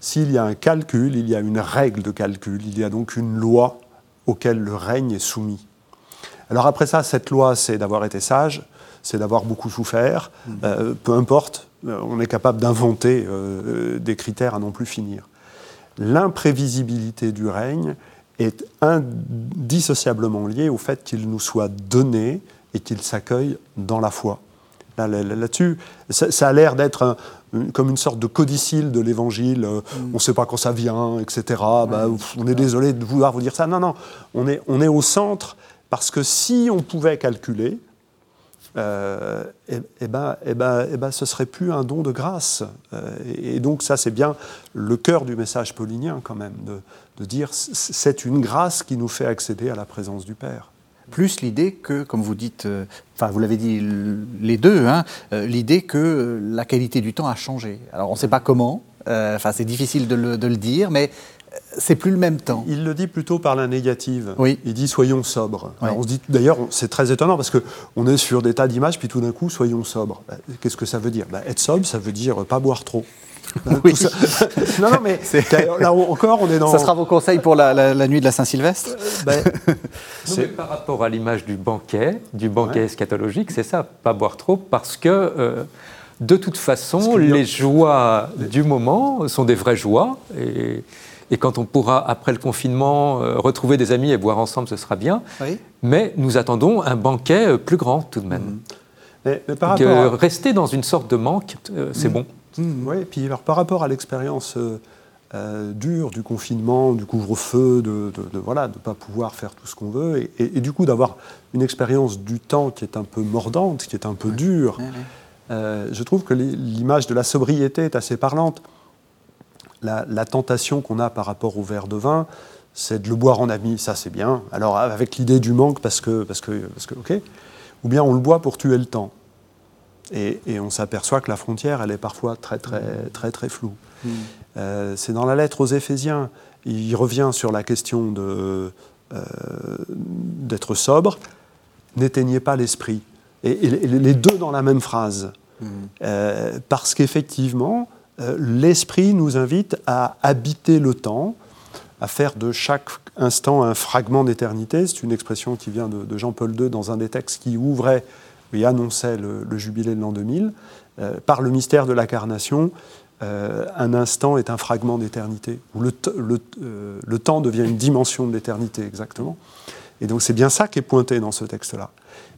S'il y a un calcul, il y a une règle de calcul, il y a donc une loi auquel le règne est soumis. Alors après ça, cette loi, c'est d'avoir été sage, c'est d'avoir beaucoup souffert. Mmh. Euh, peu importe, euh, on est capable d'inventer euh, des critères à non plus finir. L'imprévisibilité du règne est indissociablement liée au fait qu'il nous soit donné et qu'il s'accueille dans la foi. Là-dessus, ça, a l'air d'être comme une sorte de codicile de l'évangile. Mmh. On ne sait pas quand ça vient, etc. Bah, on est désolé de vouloir vous dire ça. Non, non, on est, on est au centre parce que si on pouvait calculer, euh, et, eh ben, eh ben, eh ben, ce serait plus un don de grâce. Euh, et, donc ça, c'est bien le cœur du message paulinien quand même, de, de dire c'est une grâce qui nous fait accéder à la présence du Père. Plus l'idée que, comme vous dites, euh, enfin vous l'avez dit les deux, hein, l'idée que la qualité du temps a changé. Alors on ne sait pas comment, enfin c'est difficile de le, de le, dire, mais c'est plus le même temps. Il le dit plutôt par la négative. Oui. Il dit soyons sobres. on se dit d'ailleurs, c'est très étonnant parce que on est sur des tas d'images, puis tout d'un coup, soyons sobres. Bah, qu'est-ce que ça veut dire? Bah, Être sobre, ça veut dire pas boire trop. oui. non, non, mais là encore, on est dans. Ça sera vos conseils pour la, nuit de la Saint-Sylvestre? Euh, ben, Par rapport à l'image du banquet, du banquet eschatologique, c'est ça, pas boire trop, parce que. Euh, de toute façon, les joies du moment sont des vraies joies. Et, et quand on pourra, après le confinement, euh, retrouver des amis et boire ensemble, ce sera bien. Mais nous attendons un banquet euh, plus grand tout de même. Mmh. Mais, Rester dans une sorte de manque, euh, c'est mmh. bon. Mmh, oui, et puis alors, par rapport à l'expérience dure du confinement, du couvre-feu, de, de, voilà, de ne pas pouvoir faire tout ce qu'on veut, et, du coup d'avoir une expérience du temps qui est un peu mordante, qui est un peu dure, je trouve que l'image de la sobriété est assez parlante la, tentation qu'on a par rapport au verre de vin, c'est de le boire en ami, ça c'est bien. Alors avec l'idée du manque, parce que, parce, que, parce que, ok. Ou bien on le boit pour tuer le temps. Et, on s'aperçoit que la frontière, elle est parfois très, très, très, très floue. Hmm. Euh, c'est dans la lettre aux Éphésiens, il revient sur la question de, euh, d'être sobre. N'éteignez pas l'esprit. Et, les deux dans la même phrase. Hmm. Euh, parce qu'effectivement, euh, l'esprit nous invite à habiter le temps, à faire de chaque instant un fragment d'éternité. C'est une expression qui vient de, Jean-Paul II dans un des textes qui ouvrait et annonçait le, jubilé de l'an 2000. Euh, par le mystère de l'incarnation, euh, un instant est un fragment d'éternité, où le, temps devient une dimension de l'éternité, exactement. Et donc c'est bien ça qui est pointé dans ce texte-là.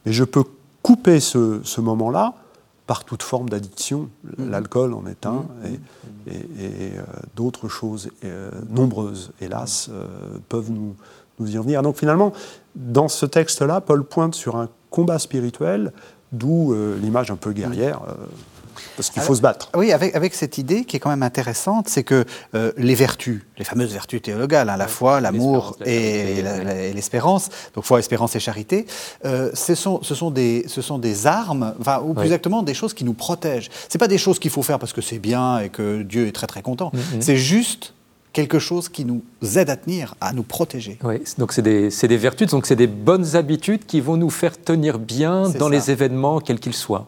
Mais je peux couper ce moment-là par toute forme d'addiction. Mhm. L'alcool en est un, mhm. et, euh, d'autres choses euh, nombreuses, hélas, euh, peuvent nous, nous y revenir. Donc finalement, dans ce texte-là, Paul pointe sur un combat spirituel D'où l'image un peu guerrière. Parce qu'il faut se battre. Oui, avec, avec, cette idée qui est quand même intéressante, c'est que euh, les vertus, les fameuses vertus théologales, hein, la foi, l'amour et, l'espérance, donc foi, espérance et charité, euh, ce, sont, ce, sont des, ce sont des armes, enfin, ou plus exactement des choses qui nous protègent. Ce pas des choses qu'il faut faire parce que c'est bien et que Dieu est très très content. Mm-hmm. C'est juste quelque chose qui nous aide à tenir, à nous protéger. Oui, donc c'est des, des, vertus, donc c'est des bonnes habitudes qui vont nous faire tenir bien dans les événements, quels qu'ils soient.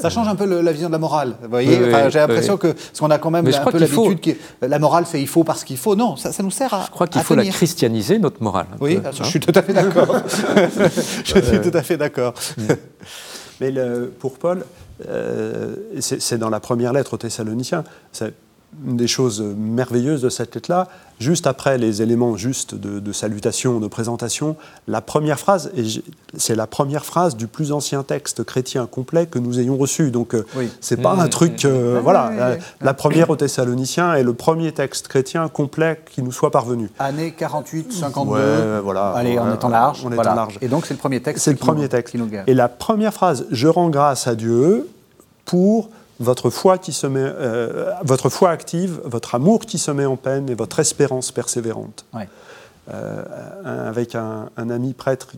Ça change un peu la vision de la morale. Vous voyez, j'ai l'impression que parce qu'on a quand même un peu l'habitude que la morale c'est il faut parce qu'il faut. Non, ça, nous sert à. Je crois qu'il faut la christianiser notre morale. Oui, je suis tout à fait d'accord. je suis tout à fait d'accord. Mais pour Paul, euh, c'est dans la première lettre aux Thessaloniciens. Une des choses merveilleuses de cette lettre-là, juste après les éléments justes de, salutation, de présentation, la première phrase, et c'est la première phrase du plus ancien texte chrétien complet que nous ayons reçu. Donc, euh, c'est pas un truc. Euh, voilà, la, première aux Thessaloniciens est le premier texte chrétien complet qui nous soit parvenu. Année 48, 52. voilà. Allez, en étant large. On est large. Et donc, c'est le premier texte. C'est le premier texte. Qui nous Et la première phrase, je rends grâce à Dieu pour votre foi, qui se met, euh, votre foi active, votre amour qui se met en peine et votre espérance persévérante. Euh, avec un, ami prêtre,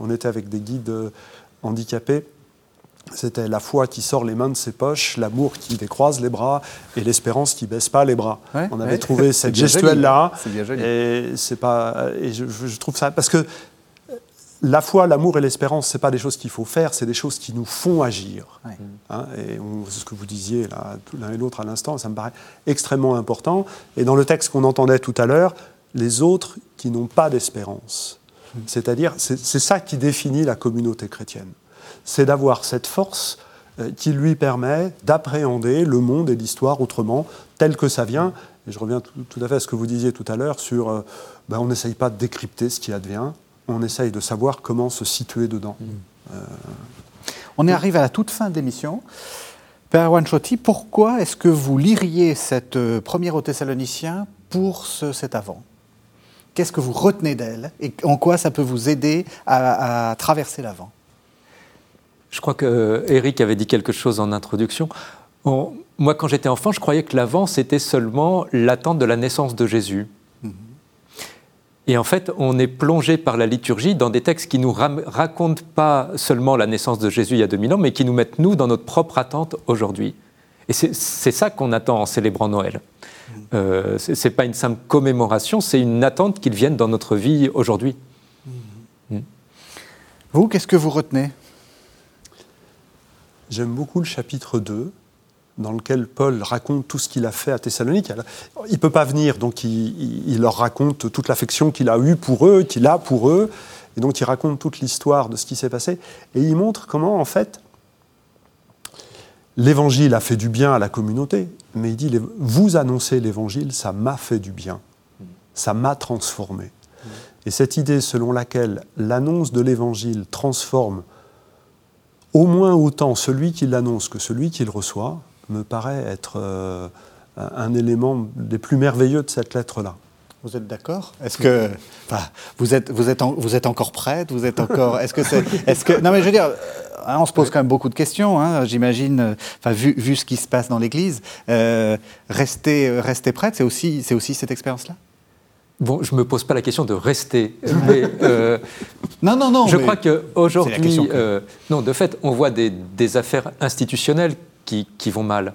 on était avec des guides handicapés. C'était la foi qui sort les mains de ses poches, l'amour qui décroise les bras et l'espérance qui baisse pas les bras. on avait trouvé cette gestuelle-là. Et c'est pas. Et je, je, trouve ça parce que la foi, l'amour et l'espérance, ce pas des choses qu'il faut faire, c'est des choses qui nous font agir. Hein, et c'est ce que vous disiez l'un et l'autre à l'instant, ça me paraît extrêmement important. Et dans le texte qu'on entendait tout à l'heure, les autres qui n'ont pas d'espérance. C'est-à-dire, c'est ça qui définit la communauté chrétienne. C'est d'avoir cette force euh, qui lui permet d'appréhender le monde et l'histoire autrement, tel que ça vient. Et je reviens tout, à fait à ce que vous disiez tout à l'heure sur, euh, ben, on n'essaye pas de décrypter ce qui advient, on essaye de savoir comment se situer dedans. Mm. Euh, on est arrivé à la toute fin de l'émission. Père Wanchoti, pourquoi est-ce que vous liriez cette euh, première au Thessaloniciens pour cet avant? Qu'est-ce que vous retenez d'elle et en quoi ça peut vous aider à, traverser l'avant? Je crois que Eric avait dit quelque chose en introduction. moi, quand j'étais enfant, je croyais que l'avant, c'était seulement l'attente de la naissance de Jésus. Et en fait, on est plongé par la liturgie dans des textes qui nous racontent pas seulement la naissance de Jésus il y a 2000 ans, mais qui nous mettent, nous, dans notre propre attente aujourd'hui. Et c'est ça qu'on attend en célébrant Noël. Euh, ce n'est pas une simple commémoration, c'est une attente qu'il vienne dans notre vie aujourd'hui. Mmh. Vous, qu'est-ce que vous retenez? J'aime beaucoup le chapitre 2, dans lequel Paul raconte tout ce qu'il a fait à Thessalonique. Il ne peut pas venir, donc il, leur raconte toute l'affection qu'il a eue pour eux, qu'il a pour eux, et donc il raconte toute l'histoire de ce qui s'est passé, et il montre comment, en fait, l'évangile a fait du bien à la communauté, mais il dit, vous annoncez l'évangile, ça m'a fait du bien, ça m'a transformé. Et cette idée selon laquelle l'annonce de l'évangile transforme au moins autant celui qui l'annonce que celui qui le reçoit, me paraît être euh, un élément des plus merveilleux de cette lettre-là. Vous êtes d'accord? Est-ce que enfin, vous êtes vous êtes vous êtes encore prête? Vous êtes encore Est-ce que c'est est-ce que non mais je veux dire hein, on se pose quand même beaucoup de questions, hein, j'imagine, enfin, vu, vu, ce qui se passe dans l'Église. Euh, rester, rester prête, c'est aussi, c'est aussi cette expérience-là? Bon, je ne me pose pas la question de rester, mais euh, non, non, non. Je crois qu'aujourd'hui, euh, non, de fait, on voit des, des affaires institutionnelles qui, vont mal.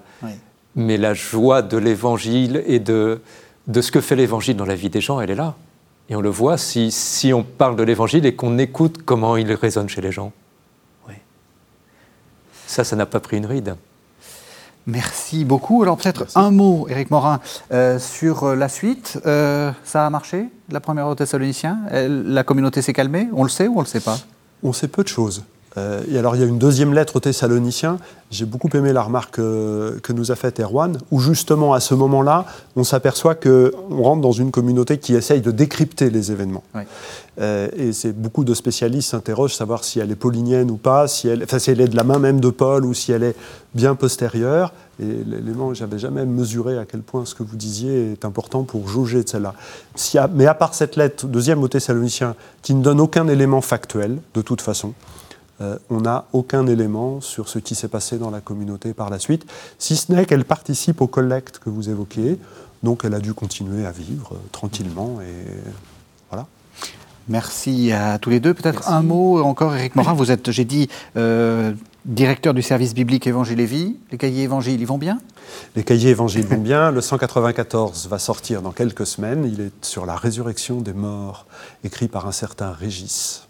Mais la joie de l'évangile et de, de ce que fait l'évangile dans la vie des gens, elle est là. Et on le voit si, si on parle de l'évangile et qu'on écoute comment il résonne chez les gens. Oui. Ça, ça n'a pas pris une ride. Merci beaucoup. Alors peut-être un mot, Éric Morin, euh, sur euh, la suite. Euh, ça a marché, la première au Thessaloniciens La communauté s'est calmée? On le sait ou on ne le sait pas? On sait peu de choses. Euh, et alors il y a une deuxième lettre aux Thessaloniciens. J'ai beaucoup aimé la remarque euh, que nous a faite Erwan, où justement à ce moment-là, on s'aperçoit qu'on rentre dans une communauté qui essaye de décrypter les événements. Euh, et c'est beaucoup de spécialistes s'interrogent savoir si elle est paulinienne ou pas, si elle, enfin, si elle est de la main même de Paul ou si elle est bien postérieure. Et l'élément, j'avais jamais mesuré à quel point ce que vous disiez est important pour jauger de celle-là. Mais à part cette lettre deuxième aux Thessaloniciens, qui ne donne aucun élément factuel, de toute façon, euh, on n'a aucun élément sur ce qui s'est passé dans la communauté par la suite, si ce n'est qu'elle participe aux collectes que vous évoquiez, donc elle a dû continuer à vivre euh, tranquillement et voilà. Merci à tous les deux. Peut-être un mot encore, Éric Morin. Vous êtes, j'ai dit, euh, directeur du service biblique Évangile et Vie. Les cahiers Évangiles, ils vont bien? Les cahiers Évangiles vont bien. Le 194 va sortir dans quelques semaines. Il est sur la résurrection des morts, écrit par un certain Régis.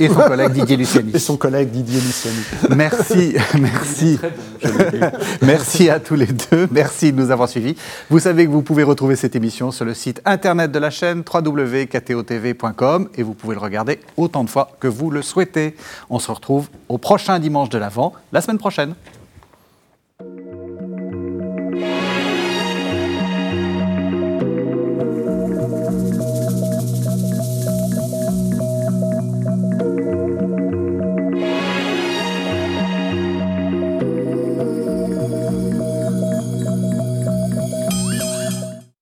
Et son collègue Didier Luciani. Et son collègue Didier Luciani. Merci, merci. merci à tous les deux. Merci de nous avoir suivis. Vous savez que vous pouvez retrouver cette émission sur le site internet de la chaîne www.ktotv.com et vous pouvez le regarder autant de fois que vous le souhaitez. On se retrouve au prochain dimanche de l'Avent, la semaine prochaine.